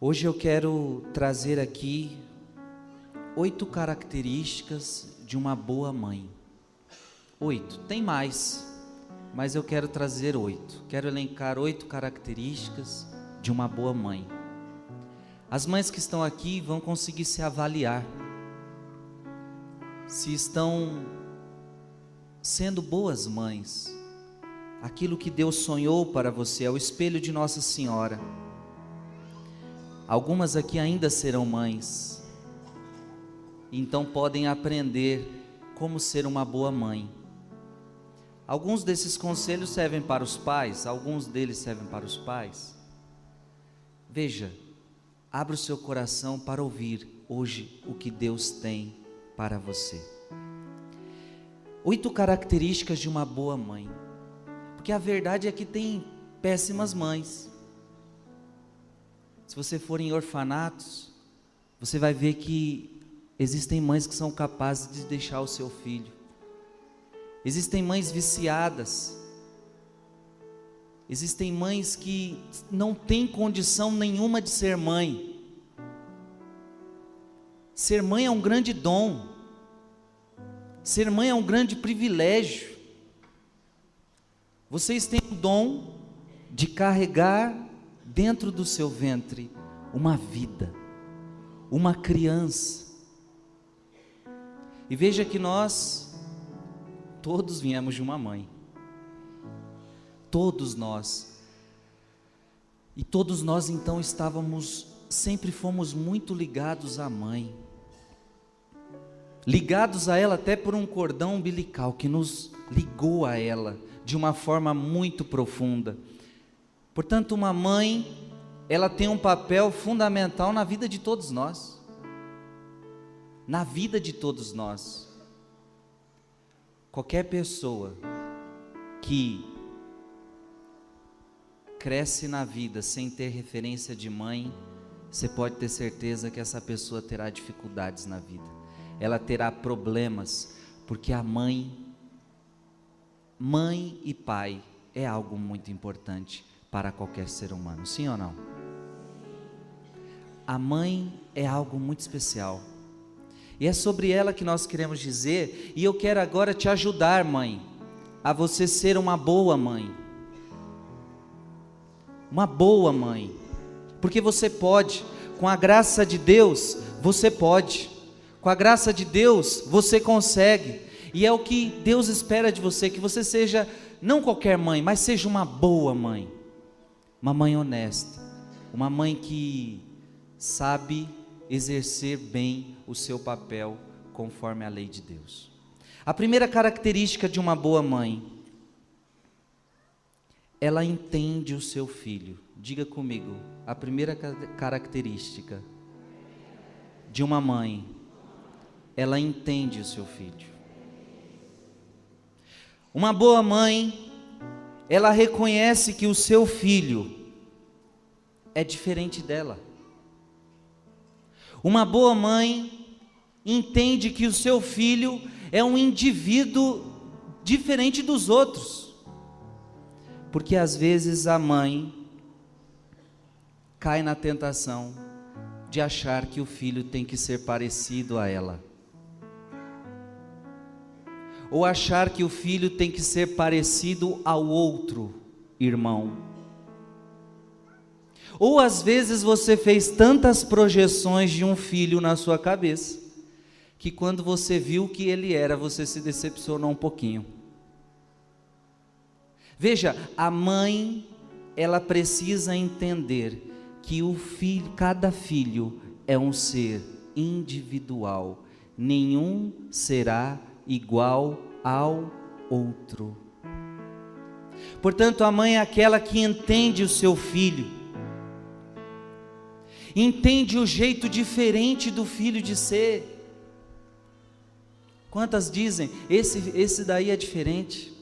Hoje eu quero trazer aqui oito características de uma boa mãe. Oito, tem mais, mas eu quero trazer oito. Quero elencar oito características de uma boa mãe. As mães que estão aqui vão conseguir se avaliar se estão sendo boas mães. Aquilo que Deus sonhou para você é o espelho de Nossa Senhora. Algumas aqui ainda serão mães, então podem aprender como ser uma boa mãe. Alguns desses conselhos servem para os pais, alguns deles servem para os pais. Veja, abra o seu coração para ouvir hoje o que Deus tem para você. Oito características de uma boa mãe. Porque a verdade é que tem péssimas mães. Se você for em orfanatos, você vai ver que existem mães que são capazes de deixar o seu filho. Existem mães viciadas. Existem mães que não têm condição nenhuma de ser mãe. Ser mãe é um grande dom. Ser mãe é um grande privilégio. Vocês têm o dom de carregar dentro do seu ventre uma vida, uma criança. E veja que nós todos viemos de uma mãe. Todos nós. E todos nós então estávamos, sempre fomos muito ligados à mãe ligados a ela até por um cordão umbilical que nos ligou a ela de uma forma muito profunda. Portanto, uma mãe, ela tem um papel fundamental na vida de todos nós. Na vida de todos nós. Qualquer pessoa que cresce na vida sem ter referência de mãe, você pode ter certeza que essa pessoa terá dificuldades na vida ela terá problemas, porque a mãe, mãe e pai é algo muito importante para qualquer ser humano, sim ou não? A mãe é algo muito especial. E é sobre ela que nós queremos dizer, e eu quero agora te ajudar, mãe, a você ser uma boa mãe. Uma boa mãe. Porque você pode, com a graça de Deus, você pode. Com a graça de Deus, você consegue. E é o que Deus espera de você, que você seja não qualquer mãe, mas seja uma boa mãe. Uma mãe honesta, uma mãe que sabe exercer bem o seu papel conforme a lei de Deus. A primeira característica de uma boa mãe, ela entende o seu filho. Diga comigo, a primeira característica de uma mãe ela entende o seu filho. Uma boa mãe, ela reconhece que o seu filho é diferente dela. Uma boa mãe entende que o seu filho é um indivíduo diferente dos outros. Porque às vezes a mãe cai na tentação de achar que o filho tem que ser parecido a ela ou achar que o filho tem que ser parecido ao outro irmão. Ou às vezes você fez tantas projeções de um filho na sua cabeça, que quando você viu o que ele era, você se decepcionou um pouquinho. Veja, a mãe, ela precisa entender que o filho, cada filho é um ser individual, nenhum será igual ao outro. Portanto, a mãe é aquela que entende o seu filho, entende o jeito diferente do filho de ser. Quantas dizem, esse, esse daí é diferente,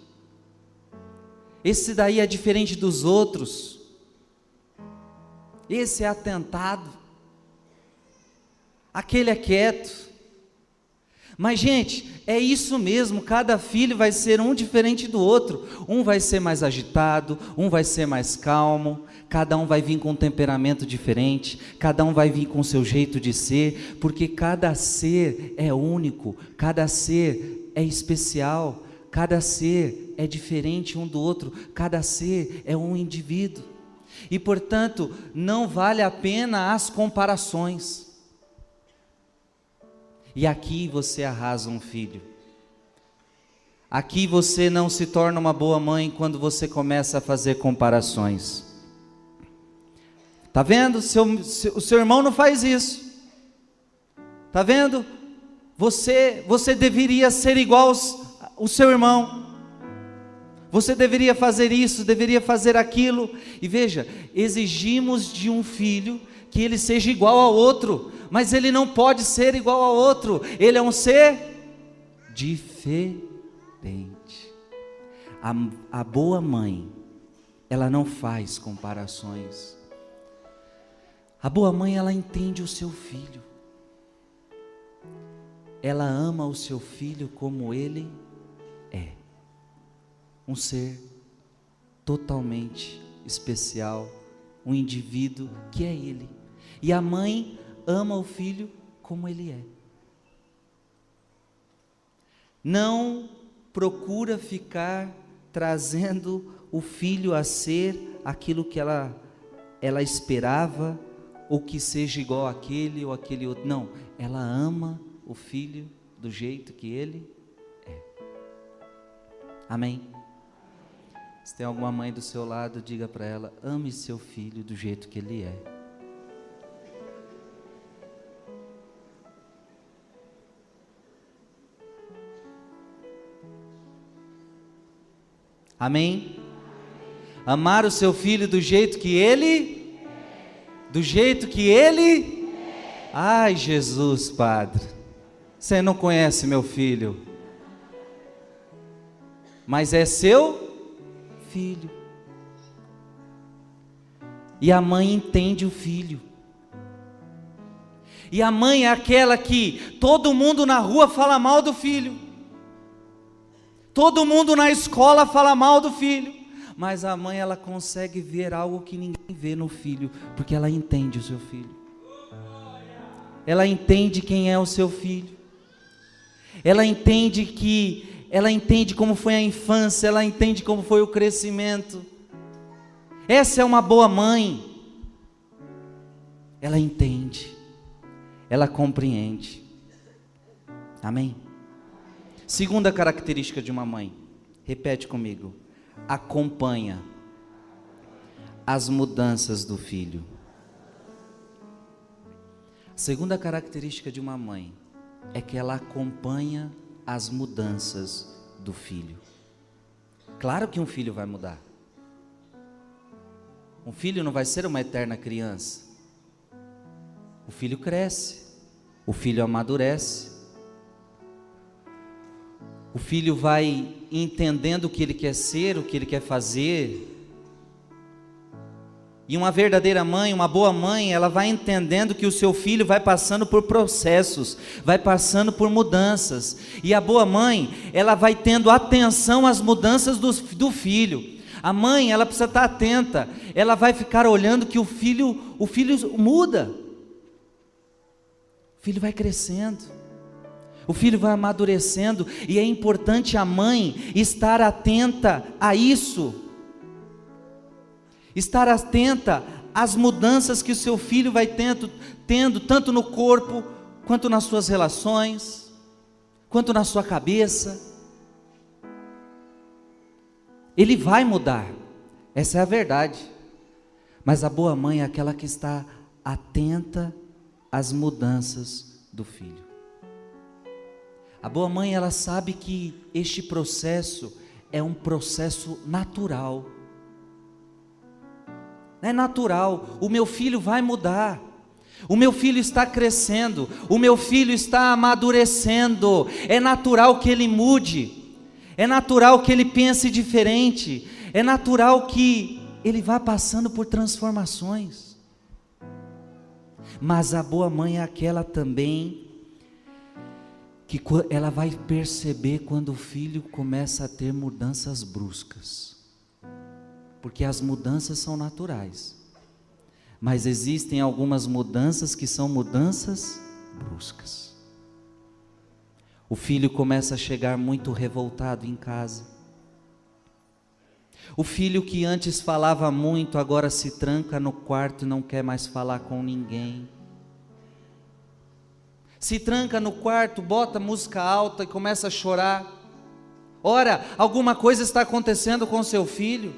esse daí é diferente dos outros, esse é atentado, aquele é quieto, Mas, gente, é isso mesmo, cada filho vai ser um diferente do outro. Um vai ser mais agitado, um vai ser mais calmo, cada um vai vir com um temperamento diferente, cada um vai vir com seu jeito de ser, porque cada ser é único, cada ser é especial, cada ser é diferente um do outro, cada ser é um indivíduo. E, portanto, não vale a pena as comparações. E aqui você arrasa um filho. Aqui você não se torna uma boa mãe quando você começa a fazer comparações. Tá vendo? Seu, seu, o seu irmão não faz isso. Tá vendo? Você, você deveria ser igual aos, o seu irmão. Você deveria fazer isso, deveria fazer aquilo. E veja, exigimos de um filho que ele seja igual ao outro, mas ele não pode ser igual ao outro, ele é um ser diferente. A, a boa mãe, ela não faz comparações. A boa mãe, ela entende o seu filho. Ela ama o seu filho como ele é. Um ser totalmente especial, um indivíduo que é ele. E a mãe ama o filho como ele é. Não procura ficar trazendo o filho a ser aquilo que ela ela esperava ou que seja igual aquele ou aquele outro. Não, ela ama o filho do jeito que ele é. Amém. Se tem alguma mãe do seu lado, diga para ela: ame seu filho do jeito que ele é. Amém? Amar o seu filho do jeito que ele, do jeito que ele. Ai, Jesus, Padre, você não conhece meu filho, mas é seu filho. E a mãe entende o filho. E a mãe é aquela que todo mundo na rua fala mal do filho. Todo mundo na escola fala mal do filho, mas a mãe ela consegue ver algo que ninguém vê no filho, porque ela entende o seu filho. Ela entende quem é o seu filho. Ela entende que ela entende como foi a infância, ela entende como foi o crescimento. Essa é uma boa mãe. Ela entende. Ela compreende. Amém. Segunda característica de uma mãe, repete comigo: acompanha as mudanças do filho. segunda característica de uma mãe é que ela acompanha as mudanças do filho. Claro que um filho vai mudar. Um filho não vai ser uma eterna criança. O filho cresce, o filho amadurece, o filho vai entendendo o que ele quer ser, o que ele quer fazer. E uma verdadeira mãe, uma boa mãe, ela vai entendendo que o seu filho vai passando por processos, vai passando por mudanças. E a boa mãe, ela vai tendo atenção às mudanças do, do filho. A mãe, ela precisa estar atenta. Ela vai ficar olhando que o filho, o filho muda. O filho vai crescendo. O filho vai amadurecendo e é importante a mãe estar atenta a isso. Estar atenta às mudanças que o seu filho vai tendo, tendo tanto no corpo, quanto nas suas relações, quanto na sua cabeça. Ele vai mudar, essa é a verdade. Mas a boa mãe é aquela que está atenta às mudanças do filho. A boa mãe, ela sabe que este processo é um processo natural. É natural, o meu filho vai mudar. O meu filho está crescendo, o meu filho está amadurecendo. É natural que ele mude. É natural que ele pense diferente. É natural que ele vá passando por transformações. Mas a boa mãe é aquela também que ela vai perceber quando o filho começa a ter mudanças bruscas. Porque as mudanças são naturais. Mas existem algumas mudanças que são mudanças bruscas. O filho começa a chegar muito revoltado em casa. O filho que antes falava muito, agora se tranca no quarto e não quer mais falar com ninguém. Se tranca no quarto, bota música alta e começa a chorar. Ora, alguma coisa está acontecendo com seu filho.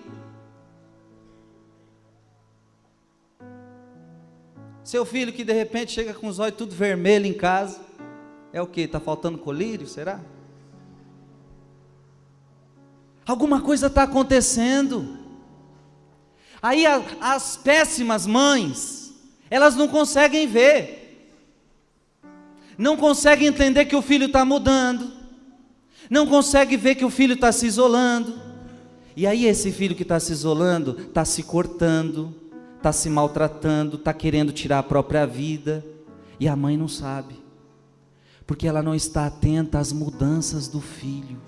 Seu filho que de repente chega com os olhos tudo vermelho em casa. É o que? Está faltando colírio? Será? Alguma coisa está acontecendo. Aí a, as péssimas mães, elas não conseguem ver, não conseguem entender que o filho está mudando, não conseguem ver que o filho está se isolando. E aí esse filho que está se isolando, está se cortando, está se maltratando, está querendo tirar a própria vida, e a mãe não sabe, porque ela não está atenta às mudanças do filho.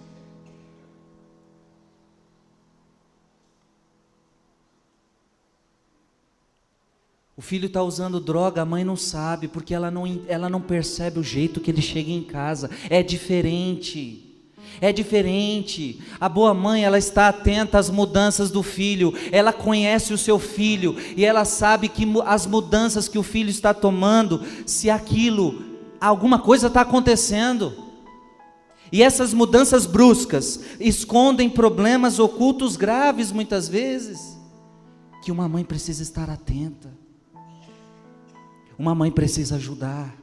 O filho está usando droga, a mãe não sabe, porque ela não, ela não percebe o jeito que ele chega em casa. É diferente. É diferente. A boa mãe, ela está atenta às mudanças do filho. Ela conhece o seu filho e ela sabe que as mudanças que o filho está tomando, se aquilo, alguma coisa está acontecendo. E essas mudanças bruscas escondem problemas ocultos graves muitas vezes, que uma mãe precisa estar atenta. Uma mãe precisa ajudar.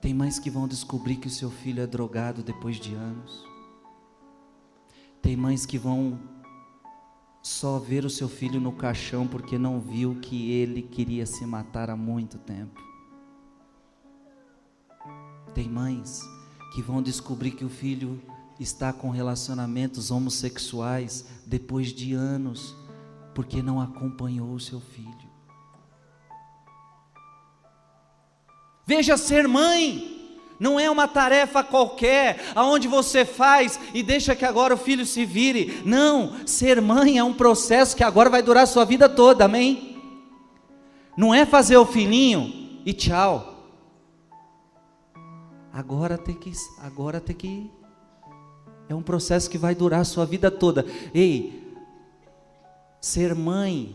Tem mães que vão descobrir que o seu filho é drogado depois de anos. Tem mães que vão só ver o seu filho no caixão porque não viu que ele queria se matar há muito tempo. Tem mães que vão descobrir que o filho está com relacionamentos homossexuais depois de anos porque não acompanhou o seu filho. Veja, ser mãe não é uma tarefa qualquer, aonde você faz e deixa que agora o filho se vire. Não, ser mãe é um processo que agora vai durar a sua vida toda, amém? Não é fazer o filhinho e tchau. Agora tem que, agora tem que é um processo que vai durar a sua vida toda. Ei, Ser mãe,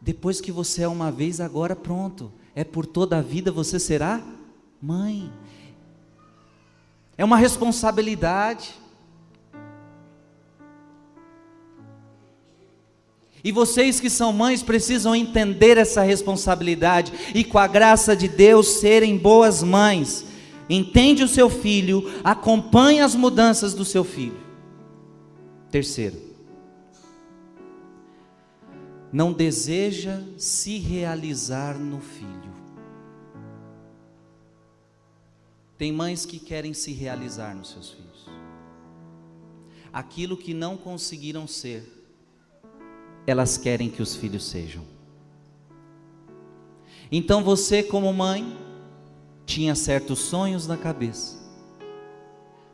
depois que você é uma vez, agora pronto, é por toda a vida você será mãe. É uma responsabilidade. E vocês que são mães precisam entender essa responsabilidade e com a graça de Deus serem boas mães. Entende o seu filho, acompanhe as mudanças do seu filho. Terceiro, não deseja se realizar no filho. Tem mães que querem se realizar nos seus filhos. Aquilo que não conseguiram ser, elas querem que os filhos sejam. Então você, como mãe, tinha certos sonhos na cabeça,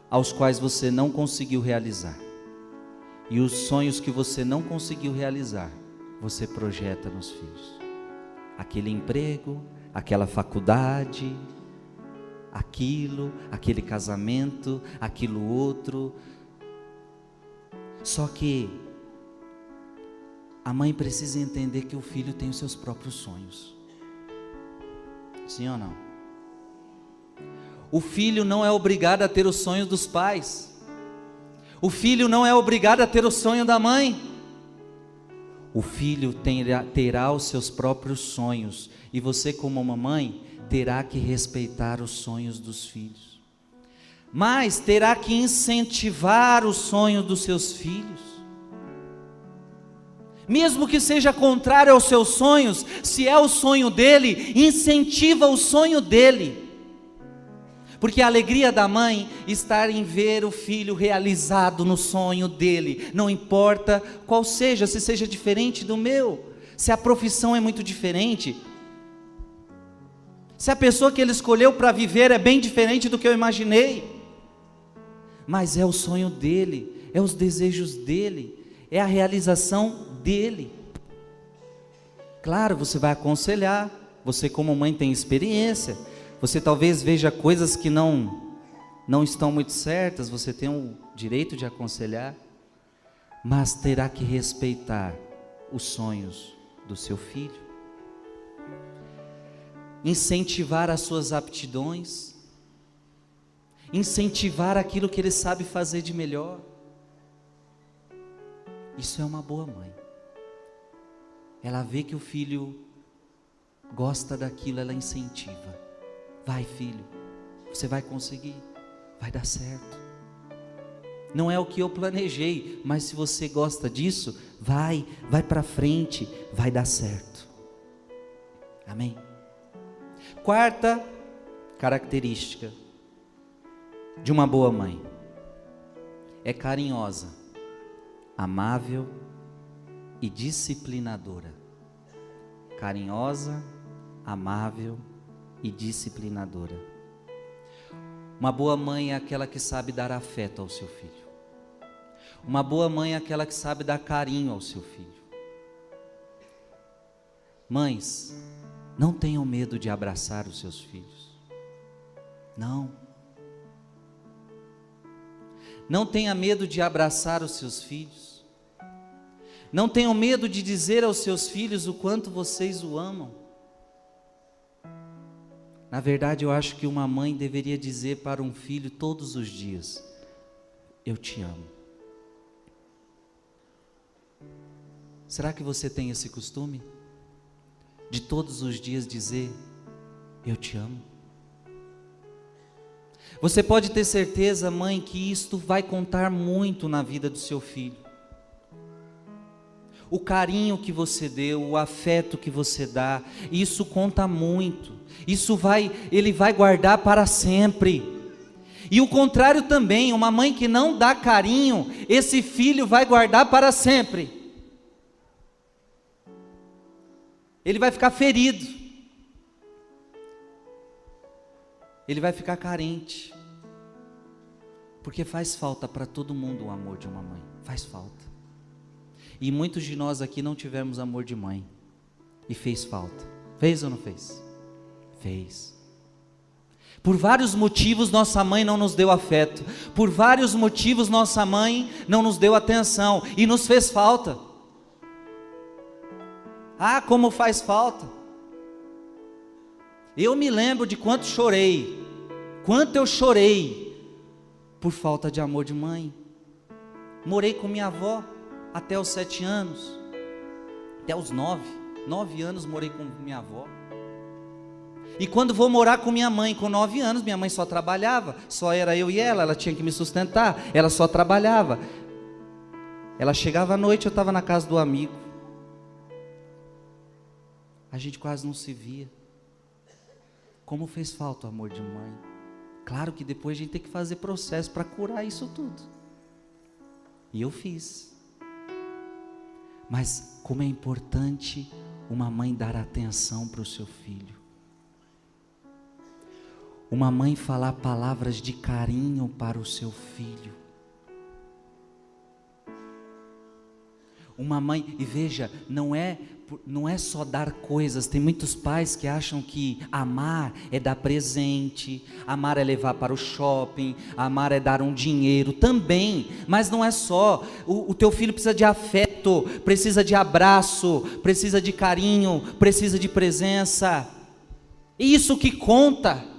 aos quais você não conseguiu realizar. E os sonhos que você não conseguiu realizar, você projeta nos filhos. Aquele emprego, aquela faculdade, aquilo, aquele casamento, aquilo outro. Só que a mãe precisa entender que o filho tem os seus próprios sonhos. Sim ou não? O filho não é obrigado a ter os sonhos dos pais. O filho não é obrigado a ter o sonho da mãe o filho terá, terá os seus próprios sonhos e você, como mamãe, terá que respeitar os sonhos dos filhos, mas terá que incentivar os sonhos dos seus filhos. Mesmo que seja contrário aos seus sonhos, se é o sonho dele, incentiva o sonho dele. Porque a alegria da mãe está em ver o filho realizado no sonho dele, não importa qual seja, se seja diferente do meu, se a profissão é muito diferente, Se a pessoa que ele escolheu para viver é bem diferente do que eu imaginei. Mas é o sonho dele, é os desejos dele, é a realização dele. Claro, você vai aconselhar, você como mãe tem experiência, você talvez veja coisas que não não estão muito certas, você tem o direito de aconselhar, mas terá que respeitar os sonhos do seu filho. Incentivar as suas aptidões, incentivar aquilo que ele sabe fazer de melhor. Isso é uma boa mãe. Ela vê que o filho gosta daquilo, ela incentiva. Vai, filho, você vai conseguir, vai dar certo. Não é o que eu planejei, mas se você gosta disso, vai, vai para frente, vai dar certo. Amém. Quarta característica de uma boa mãe é carinhosa, amável e disciplinadora. Carinhosa, amável e disciplinadora. Uma boa mãe é aquela que sabe dar afeto ao seu filho. Uma boa mãe é aquela que sabe dar carinho ao seu filho. Mães, não tenham medo de abraçar os seus filhos. Não. Não tenha medo de abraçar os seus filhos. Não tenham medo de dizer aos seus filhos o quanto vocês o amam. Na verdade, eu acho que uma mãe deveria dizer para um filho todos os dias: Eu te amo. Será que você tem esse costume? De todos os dias dizer: Eu te amo? Você pode ter certeza, mãe, que isto vai contar muito na vida do seu filho. O carinho que você deu, o afeto que você dá, isso conta muito. Isso vai, ele vai guardar para sempre. E o contrário também, uma mãe que não dá carinho, esse filho vai guardar para sempre. Ele vai ficar ferido. ele vai ficar carente. Porque faz falta para todo mundo o amor de uma mãe. Faz falta. E muitos de nós aqui não tivemos amor de mãe. E fez falta. Fez ou não fez? Fez. Por vários motivos nossa mãe não nos deu afeto. Por vários motivos nossa mãe não nos deu atenção. E nos fez falta. Ah, como faz falta. Eu me lembro de quanto chorei, quanto eu chorei por falta de amor de mãe. Morei com minha avó até os sete anos, até os nove, nove anos morei com minha avó. E quando vou morar com minha mãe, com nove anos, minha mãe só trabalhava, só era eu e ela, ela tinha que me sustentar, ela só trabalhava. Ela chegava à noite, eu estava na casa do amigo. A gente quase não se via. Como fez falta o amor de mãe. Claro que depois a gente tem que fazer processo para curar isso tudo. E eu fiz. Mas como é importante uma mãe dar atenção para o seu filho. Uma mãe falar palavras de carinho para o seu filho. Uma mãe, e veja, não é não é só dar coisas. Tem muitos pais que acham que amar é dar presente, amar é levar para o shopping, amar é dar um dinheiro também. Mas não é só. O, o teu filho precisa de afeto, precisa de abraço, precisa de carinho, precisa de presença. Isso que conta.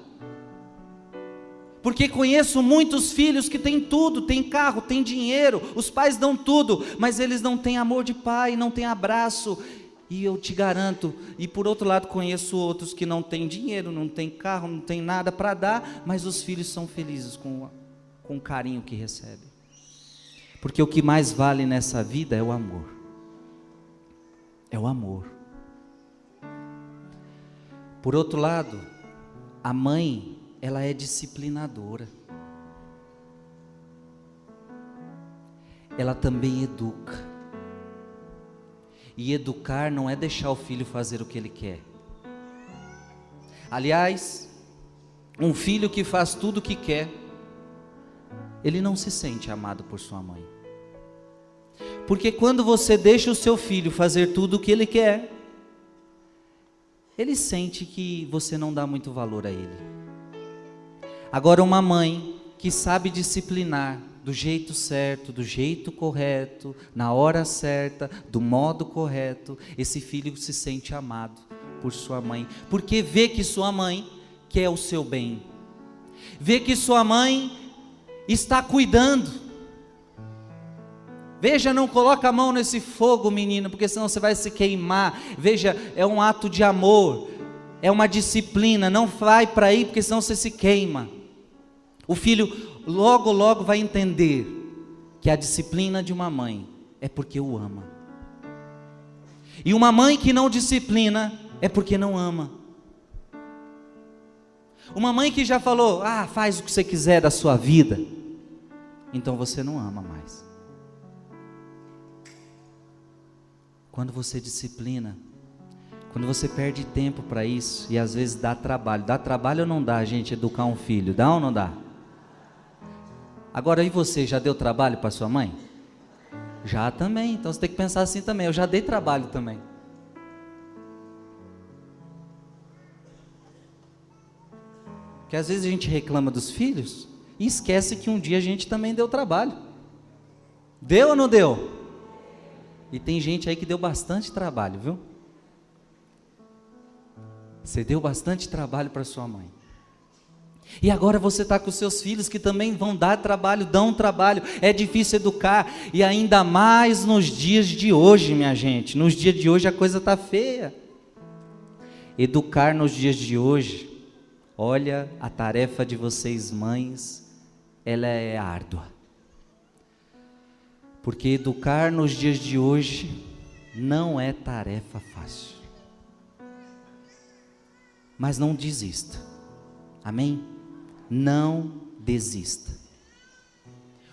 Porque conheço muitos filhos que têm tudo, têm carro, têm dinheiro, os pais dão tudo, mas eles não têm amor de pai, não têm abraço, e eu te garanto, e por outro lado conheço outros que não têm dinheiro, não têm carro, não têm nada para dar, mas os filhos são felizes com, com o carinho que recebem. Porque o que mais vale nessa vida é o amor. É o amor. Por outro lado, a mãe, ela é disciplinadora. Ela também educa. E educar não é deixar o filho fazer o que ele quer. Aliás, um filho que faz tudo o que quer, ele não se sente amado por sua mãe. Porque quando você deixa o seu filho fazer tudo o que ele quer, ele sente que você não dá muito valor a ele. Agora, uma mãe que sabe disciplinar do jeito certo, do jeito correto, na hora certa, do modo correto, esse filho se sente amado por sua mãe, porque vê que sua mãe quer o seu bem, vê que sua mãe está cuidando. Veja, não coloca a mão nesse fogo, menino, porque senão você vai se queimar. Veja, é um ato de amor, é uma disciplina. Não vai para aí, porque senão você se queima. O filho logo, logo vai entender que a disciplina de uma mãe é porque o ama. E uma mãe que não disciplina é porque não ama. Uma mãe que já falou: "Ah, faz o que você quiser da sua vida". Então você não ama mais. Quando você disciplina, quando você perde tempo para isso, e às vezes dá trabalho. Dá trabalho ou não dá, gente, educar um filho? Dá ou não dá? Agora, e você, já deu trabalho para sua mãe? Já também, então você tem que pensar assim também. Eu já dei trabalho também. Porque às vezes a gente reclama dos filhos e esquece que um dia a gente também deu trabalho. Deu ou não deu? E tem gente aí que deu bastante trabalho, viu? Você deu bastante trabalho para sua mãe. E agora você está com seus filhos que também vão dar trabalho, dão trabalho. É difícil educar. E ainda mais nos dias de hoje, minha gente. Nos dias de hoje a coisa está feia. Educar nos dias de hoje, olha, a tarefa de vocês, mães, ela é árdua. Porque educar nos dias de hoje não é tarefa fácil. Mas não desista. Amém? Não desista.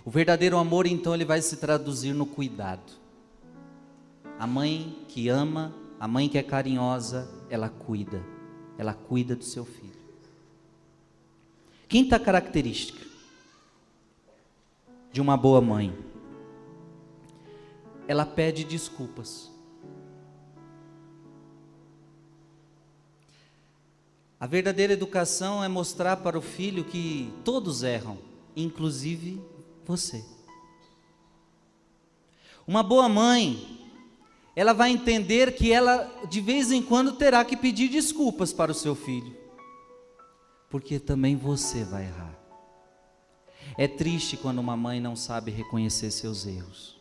O verdadeiro amor, então, ele vai se traduzir no cuidado. A mãe que ama, a mãe que é carinhosa, ela cuida. Ela cuida do seu filho. Quinta característica de uma boa mãe ela pede desculpas. A verdadeira educação é mostrar para o filho que todos erram, inclusive você. Uma boa mãe, ela vai entender que ela de vez em quando terá que pedir desculpas para o seu filho, porque também você vai errar. É triste quando uma mãe não sabe reconhecer seus erros.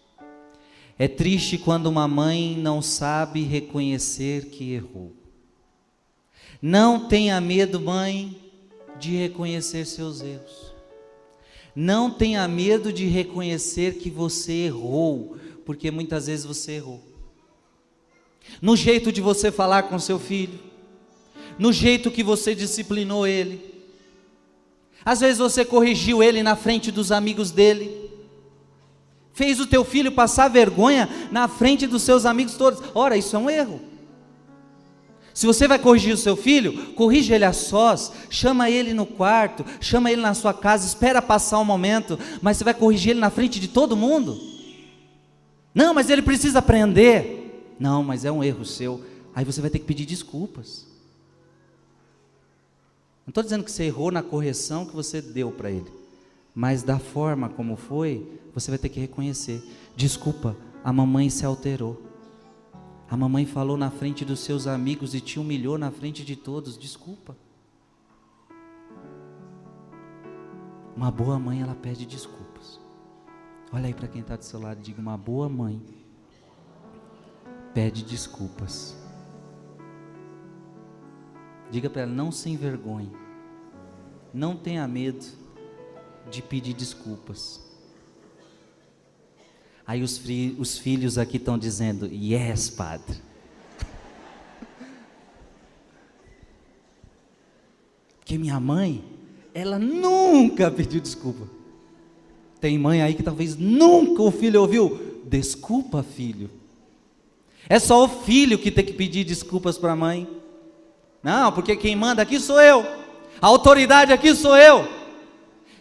É triste quando uma mãe não sabe reconhecer que errou. Não tenha medo, mãe, de reconhecer seus erros. Não tenha medo de reconhecer que você errou, porque muitas vezes você errou. No jeito de você falar com seu filho, no jeito que você disciplinou ele. Às vezes você corrigiu ele na frente dos amigos dele fez o teu filho passar vergonha na frente dos seus amigos todos. Ora, isso é um erro. Se você vai corrigir o seu filho, corrige ele a sós, chama ele no quarto, chama ele na sua casa, espera passar um momento, mas você vai corrigir ele na frente de todo mundo? Não, mas ele precisa aprender. Não, mas é um erro seu. Aí você vai ter que pedir desculpas. Não estou dizendo que você errou na correção que você deu para ele mas da forma como foi, você vai ter que reconhecer: desculpa, a mamãe se alterou. A mamãe falou na frente dos seus amigos e te humilhou na frente de todos. Desculpa. Uma boa mãe, ela pede desculpas. Olha aí para quem está do seu lado e diga: uma boa mãe pede desculpas. Diga para ela: não se envergonhe, não tenha medo de pedir desculpas. Aí os, os filhos aqui estão dizendo: Yes, padre. Porque minha mãe, ela nunca pediu desculpa. Tem mãe aí que talvez nunca o filho ouviu: Desculpa, filho. É só o filho que tem que pedir desculpas para a mãe. Não, porque quem manda aqui sou eu. A autoridade aqui sou eu.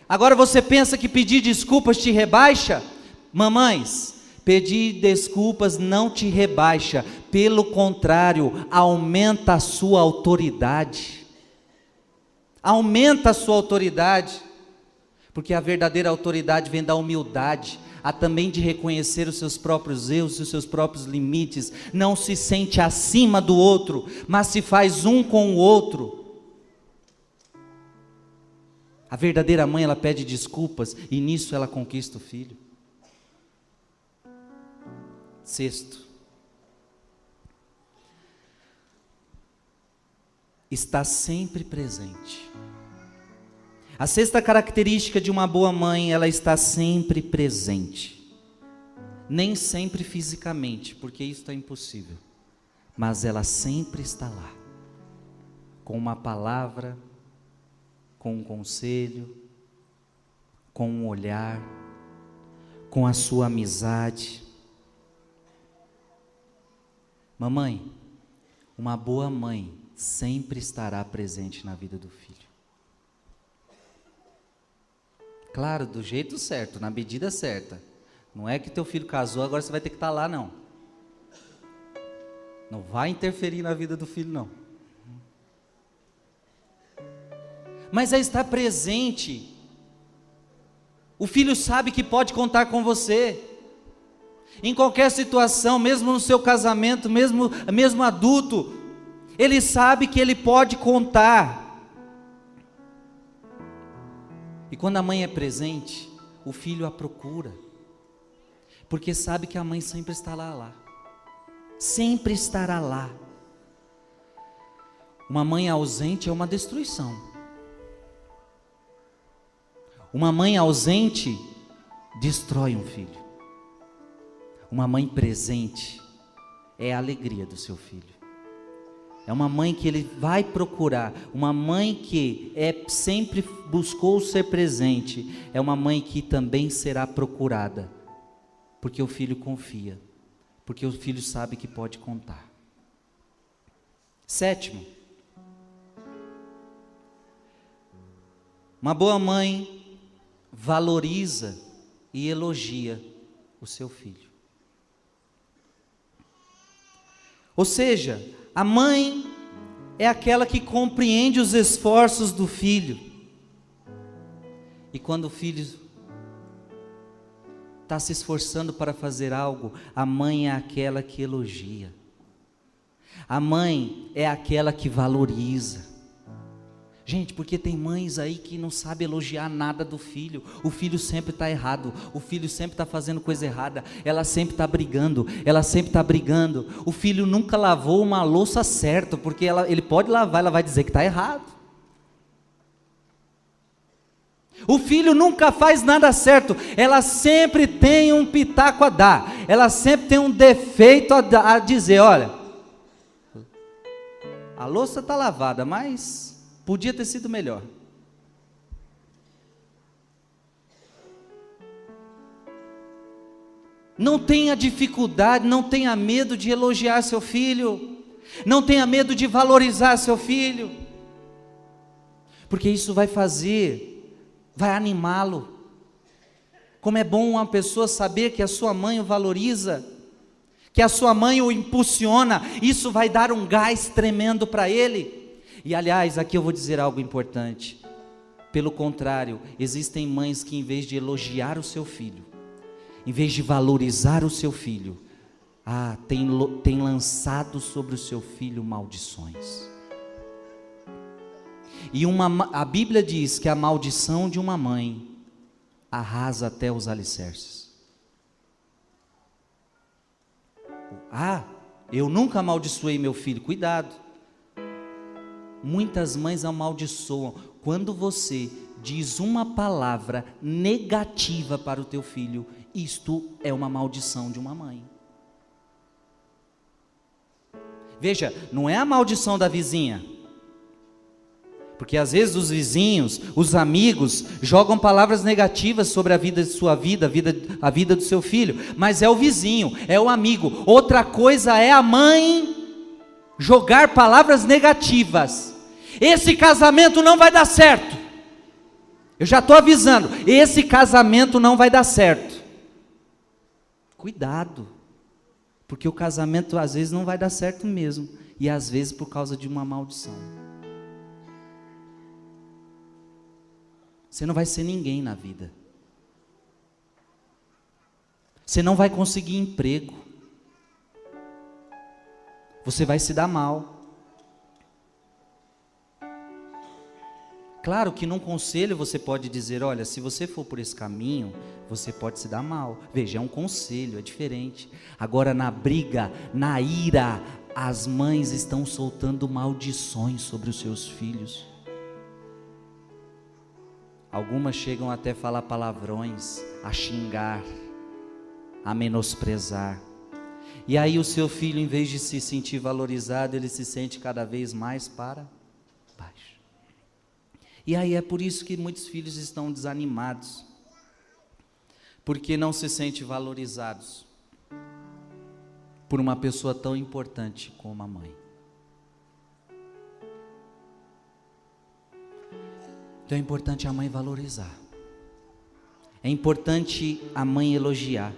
Agora você pensa que pedir desculpas te rebaixa? Mamães, pedir desculpas não te rebaixa, pelo contrário, aumenta a sua autoridade. Aumenta a sua autoridade, porque a verdadeira autoridade vem da humildade, há também de reconhecer os seus próprios erros e os seus próprios limites, não se sente acima do outro, mas se faz um com o outro. A verdadeira mãe, ela pede desculpas e nisso ela conquista o filho. Sexto, está sempre presente. A sexta característica de uma boa mãe, ela está sempre presente. Nem sempre fisicamente, porque isso é impossível, mas ela sempre está lá, com uma palavra, com um conselho, com um olhar, com a sua amizade Mamãe, uma boa mãe sempre estará presente na vida do filho. Claro, do jeito certo, na medida certa. Não é que teu filho casou, agora você vai ter que estar lá, não. Não vai interferir na vida do filho, não. Mas é estar presente. O filho sabe que pode contar com você. Em qualquer situação, mesmo no seu casamento, mesmo, mesmo adulto, ele sabe que ele pode contar. E quando a mãe é presente, o filho a procura, porque sabe que a mãe sempre estará lá, sempre estará lá. Uma mãe ausente é uma destruição. Uma mãe ausente destrói um filho. Uma mãe presente é a alegria do seu filho. É uma mãe que ele vai procurar, uma mãe que é sempre buscou ser presente, é uma mãe que também será procurada, porque o filho confia, porque o filho sabe que pode contar. Sétimo, uma boa mãe valoriza e elogia o seu filho. Ou seja, a mãe é aquela que compreende os esforços do filho. E quando o filho está se esforçando para fazer algo, a mãe é aquela que elogia. A mãe é aquela que valoriza. Gente, porque tem mães aí que não sabem elogiar nada do filho. O filho sempre está errado. O filho sempre está fazendo coisa errada. Ela sempre está brigando. Ela sempre está brigando. O filho nunca lavou uma louça certa, porque ela, ele pode lavar, ela vai dizer que está errado. O filho nunca faz nada certo. Ela sempre tem um pitaco a dar. Ela sempre tem um defeito a, a dizer: olha, a louça está lavada, mas Podia ter sido melhor. Não tenha dificuldade, não tenha medo de elogiar seu filho, não tenha medo de valorizar seu filho, porque isso vai fazer, vai animá-lo. Como é bom uma pessoa saber que a sua mãe o valoriza, que a sua mãe o impulsiona, isso vai dar um gás tremendo para ele. E aliás, aqui eu vou dizer algo importante. Pelo contrário, existem mães que, em vez de elogiar o seu filho, em vez de valorizar o seu filho, ah, tem, tem lançado sobre o seu filho maldições. E uma, a Bíblia diz que a maldição de uma mãe arrasa até os alicerces. Ah, eu nunca amaldiçoei meu filho, cuidado. Muitas mães amaldiçoam. Quando você diz uma palavra negativa para o teu filho, isto é uma maldição de uma mãe. Veja, não é a maldição da vizinha. Porque às vezes os vizinhos, os amigos, jogam palavras negativas sobre a vida de sua vida, a vida, a vida do seu filho. Mas é o vizinho, é o amigo. Outra coisa é a mãe jogar palavras negativas. Esse casamento não vai dar certo. Eu já estou avisando, esse casamento não vai dar certo. Cuidado, porque o casamento às vezes não vai dar certo mesmo, e às vezes por causa de uma maldição. Você não vai ser ninguém na vida. Você não vai conseguir emprego. Você vai se dar mal. Claro que num conselho você pode dizer: olha, se você for por esse caminho, você pode se dar mal. Veja, é um conselho, é diferente. Agora, na briga, na ira, as mães estão soltando maldições sobre os seus filhos. Algumas chegam até a falar palavrões, a xingar a menosprezar. E aí o seu filho, em vez de se sentir valorizado, ele se sente cada vez mais para baixo. E aí é por isso que muitos filhos estão desanimados, porque não se sentem valorizados por uma pessoa tão importante como a mãe. Então é importante a mãe valorizar. É importante a mãe elogiar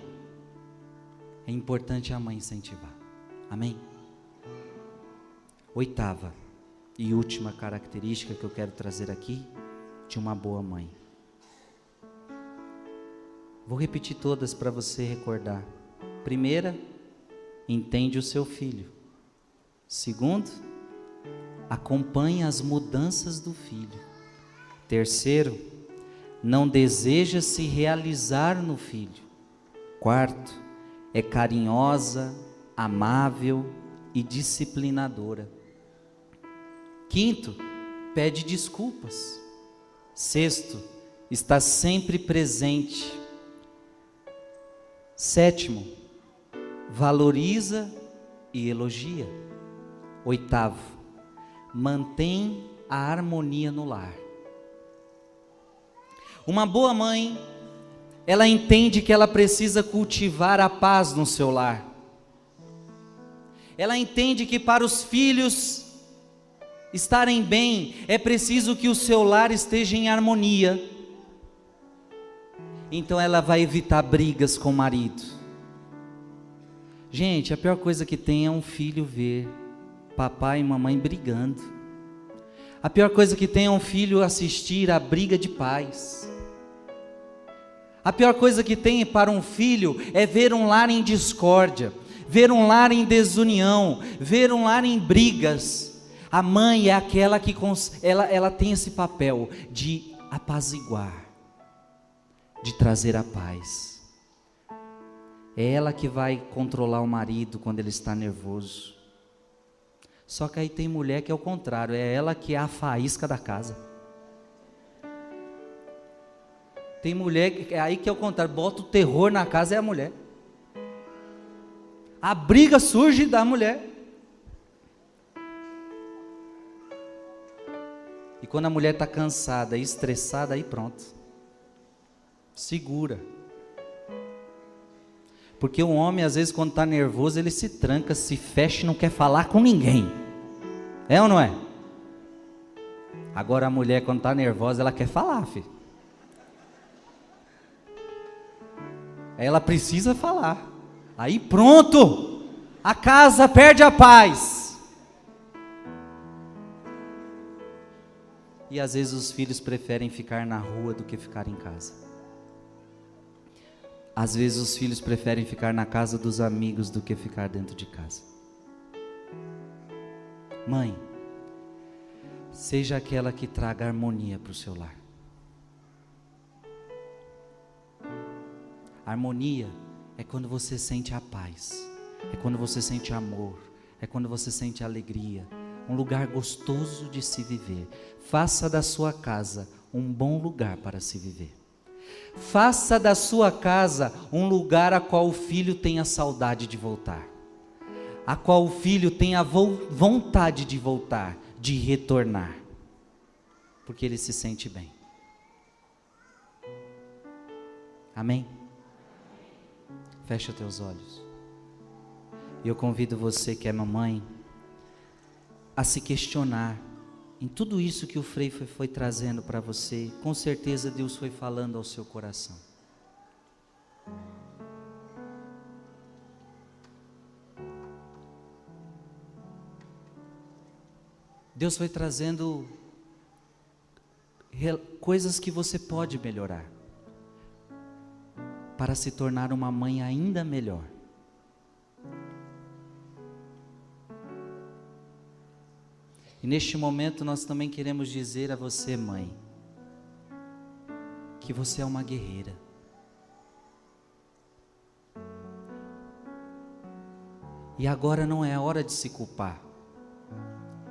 é importante a mãe incentivar. Amém? Oitava e última característica que eu quero trazer aqui de uma boa mãe. Vou repetir todas para você recordar. Primeira, entende o seu filho. Segundo, acompanha as mudanças do filho. Terceiro, não deseja se realizar no filho. Quarto, é carinhosa, amável e disciplinadora. Quinto, pede desculpas. Sexto, está sempre presente. Sétimo, valoriza e elogia. Oitavo, mantém a harmonia no lar. Uma boa mãe ela entende que ela precisa cultivar a paz no seu lar. Ela entende que para os filhos estarem bem, é preciso que o seu lar esteja em harmonia. Então ela vai evitar brigas com o marido. Gente, a pior coisa que tem é um filho ver papai e mamãe brigando. A pior coisa que tem é um filho assistir a briga de pais. A pior coisa que tem para um filho é ver um lar em discórdia, ver um lar em desunião, ver um lar em brigas. A mãe é aquela que ela, ela tem esse papel de apaziguar, de trazer a paz. É ela que vai controlar o marido quando ele está nervoso. Só que aí tem mulher que é o contrário, é ela que é a faísca da casa. Tem mulher, é aí que é o contrário, bota o terror na casa é a mulher. A briga surge da mulher. Quando a mulher está cansada e estressada, aí pronto. Segura. Porque o homem, às vezes, quando está nervoso, ele se tranca, se fecha e não quer falar com ninguém. É ou não é? Agora a mulher, quando está nervosa, ela quer falar, filho. Ela precisa falar. Aí pronto, a casa perde a paz. E às vezes os filhos preferem ficar na rua do que ficar em casa. Às vezes os filhos preferem ficar na casa dos amigos do que ficar dentro de casa. Mãe, seja aquela que traga harmonia para o seu lar. harmonia é quando você sente a paz, é quando você sente amor, é quando você sente alegria, um lugar gostoso de se viver. Faça da sua casa um bom lugar para se viver. Faça da sua casa um lugar a qual o filho tenha saudade de voltar, a qual o filho tenha vontade de voltar, de retornar, porque ele se sente bem. Amém? Fecha teus olhos. E eu convido você que é mamãe a se questionar em tudo isso que o Frei foi, foi trazendo para você, com certeza Deus foi falando ao seu coração. Deus foi trazendo coisas que você pode melhorar para se tornar uma mãe ainda melhor. E neste momento nós também queremos dizer a você, mãe, que você é uma guerreira. E agora não é hora de se culpar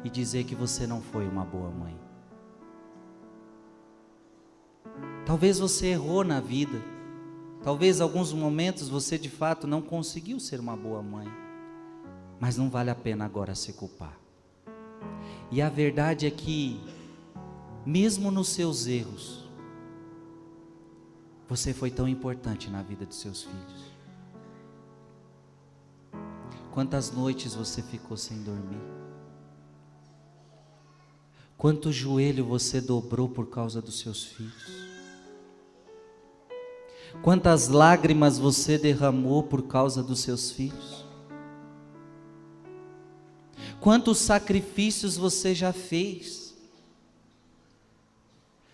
e dizer que você não foi uma boa mãe. Talvez você errou na vida. Talvez alguns momentos você de fato não conseguiu ser uma boa mãe. Mas não vale a pena agora se culpar. E a verdade é que, mesmo nos seus erros, você foi tão importante na vida dos seus filhos. Quantas noites você ficou sem dormir? Quanto joelho você dobrou por causa dos seus filhos? Quantas lágrimas você derramou por causa dos seus filhos? Quantos sacrifícios você já fez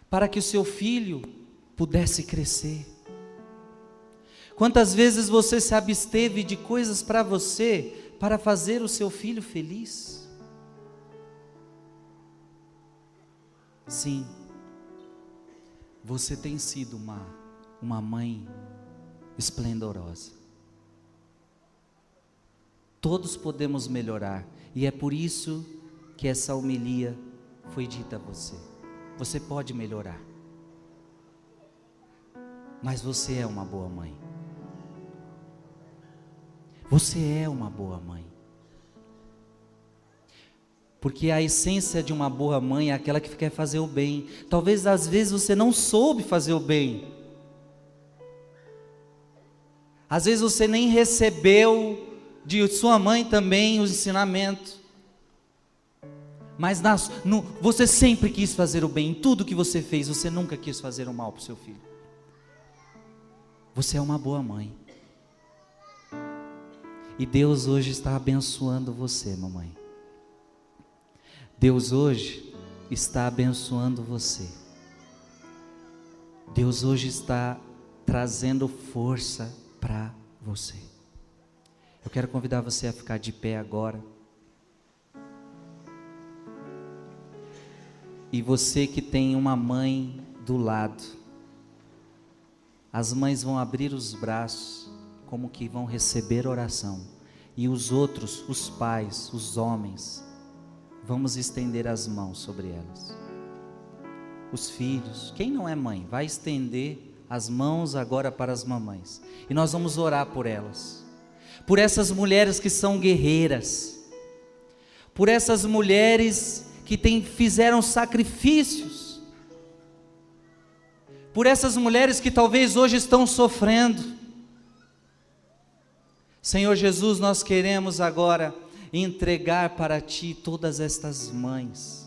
para que o seu filho pudesse crescer? Quantas vezes você se absteve de coisas para você para fazer o seu filho feliz? Sim, você tem sido uma uma mãe esplendorosa. Todos podemos melhorar, e é por isso que essa homilia foi dita a você. Você pode melhorar, mas você é uma boa mãe. Você é uma boa mãe. Porque a essência de uma boa mãe é aquela que quer fazer o bem. Talvez às vezes você não soube fazer o bem. Às vezes você nem recebeu de sua mãe também os ensinamentos. Mas nas, no, você sempre quis fazer o bem. Em tudo que você fez, você nunca quis fazer o mal para o seu filho. Você é uma boa mãe. E Deus hoje está abençoando você, mamãe. Deus hoje está abençoando você. Deus hoje está trazendo força para você. Eu quero convidar você a ficar de pé agora. E você que tem uma mãe do lado, as mães vão abrir os braços, como que vão receber oração, e os outros, os pais, os homens, vamos estender as mãos sobre elas. Os filhos, quem não é mãe, vai estender as mãos agora para as mamães. E nós vamos orar por elas. Por essas mulheres que são guerreiras. Por essas mulheres que tem, fizeram sacrifícios. Por essas mulheres que talvez hoje estão sofrendo. Senhor Jesus, nós queremos agora entregar para Ti todas estas mães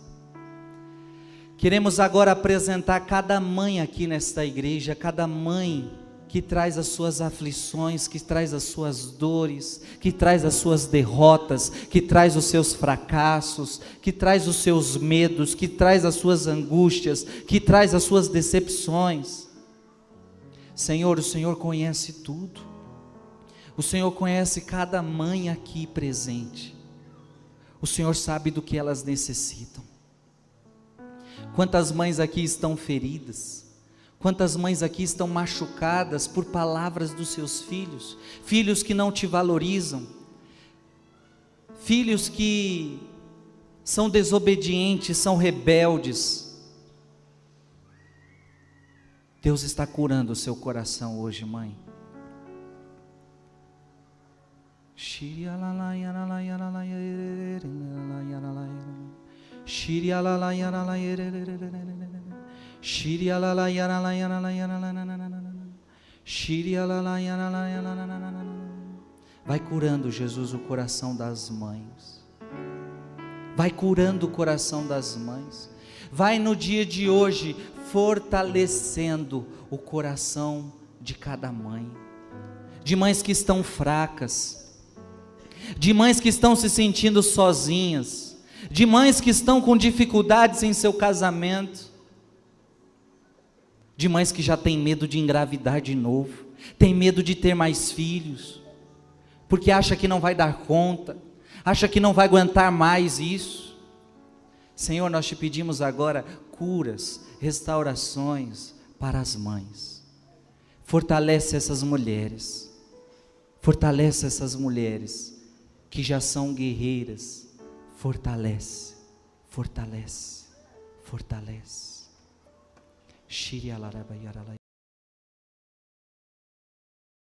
Queremos agora apresentar cada mãe aqui nesta igreja, cada mãe que traz as suas aflições, que traz as suas dores, que traz as suas derrotas, que traz os seus fracassos, que traz os seus medos, que traz as suas angústias, que traz as suas decepções. Senhor, o Senhor conhece tudo. O Senhor conhece cada mãe aqui presente. O Senhor sabe do que elas necessitam. Quantas mães aqui estão feridas? Quantas mães aqui estão machucadas por palavras dos seus filhos? Filhos que não te valorizam, filhos que são desobedientes, são rebeldes. Deus está curando o seu coração hoje, mãe. Shiri Shiri ala la yana la la Shiri la la Vai curando, Jesus, o coração das mães. vai curando o coração das mães, vai no dia de hoje fortalecendo o coração de cada mãe, de mães que estão fracas, de mães que estão se sentindo sozinhas, de mães que estão com dificuldades em seu casamento, de mães que já têm medo de engravidar de novo, tem medo de ter mais filhos, porque acha que não vai dar conta, acha que não vai aguentar mais isso. Senhor, nós te pedimos agora curas, restaurações para as mães. Fortalece essas mulheres. Fortalece essas mulheres que já são guerreiras. Fortalece, fortalece, fortalece. Shiri ala raba yara la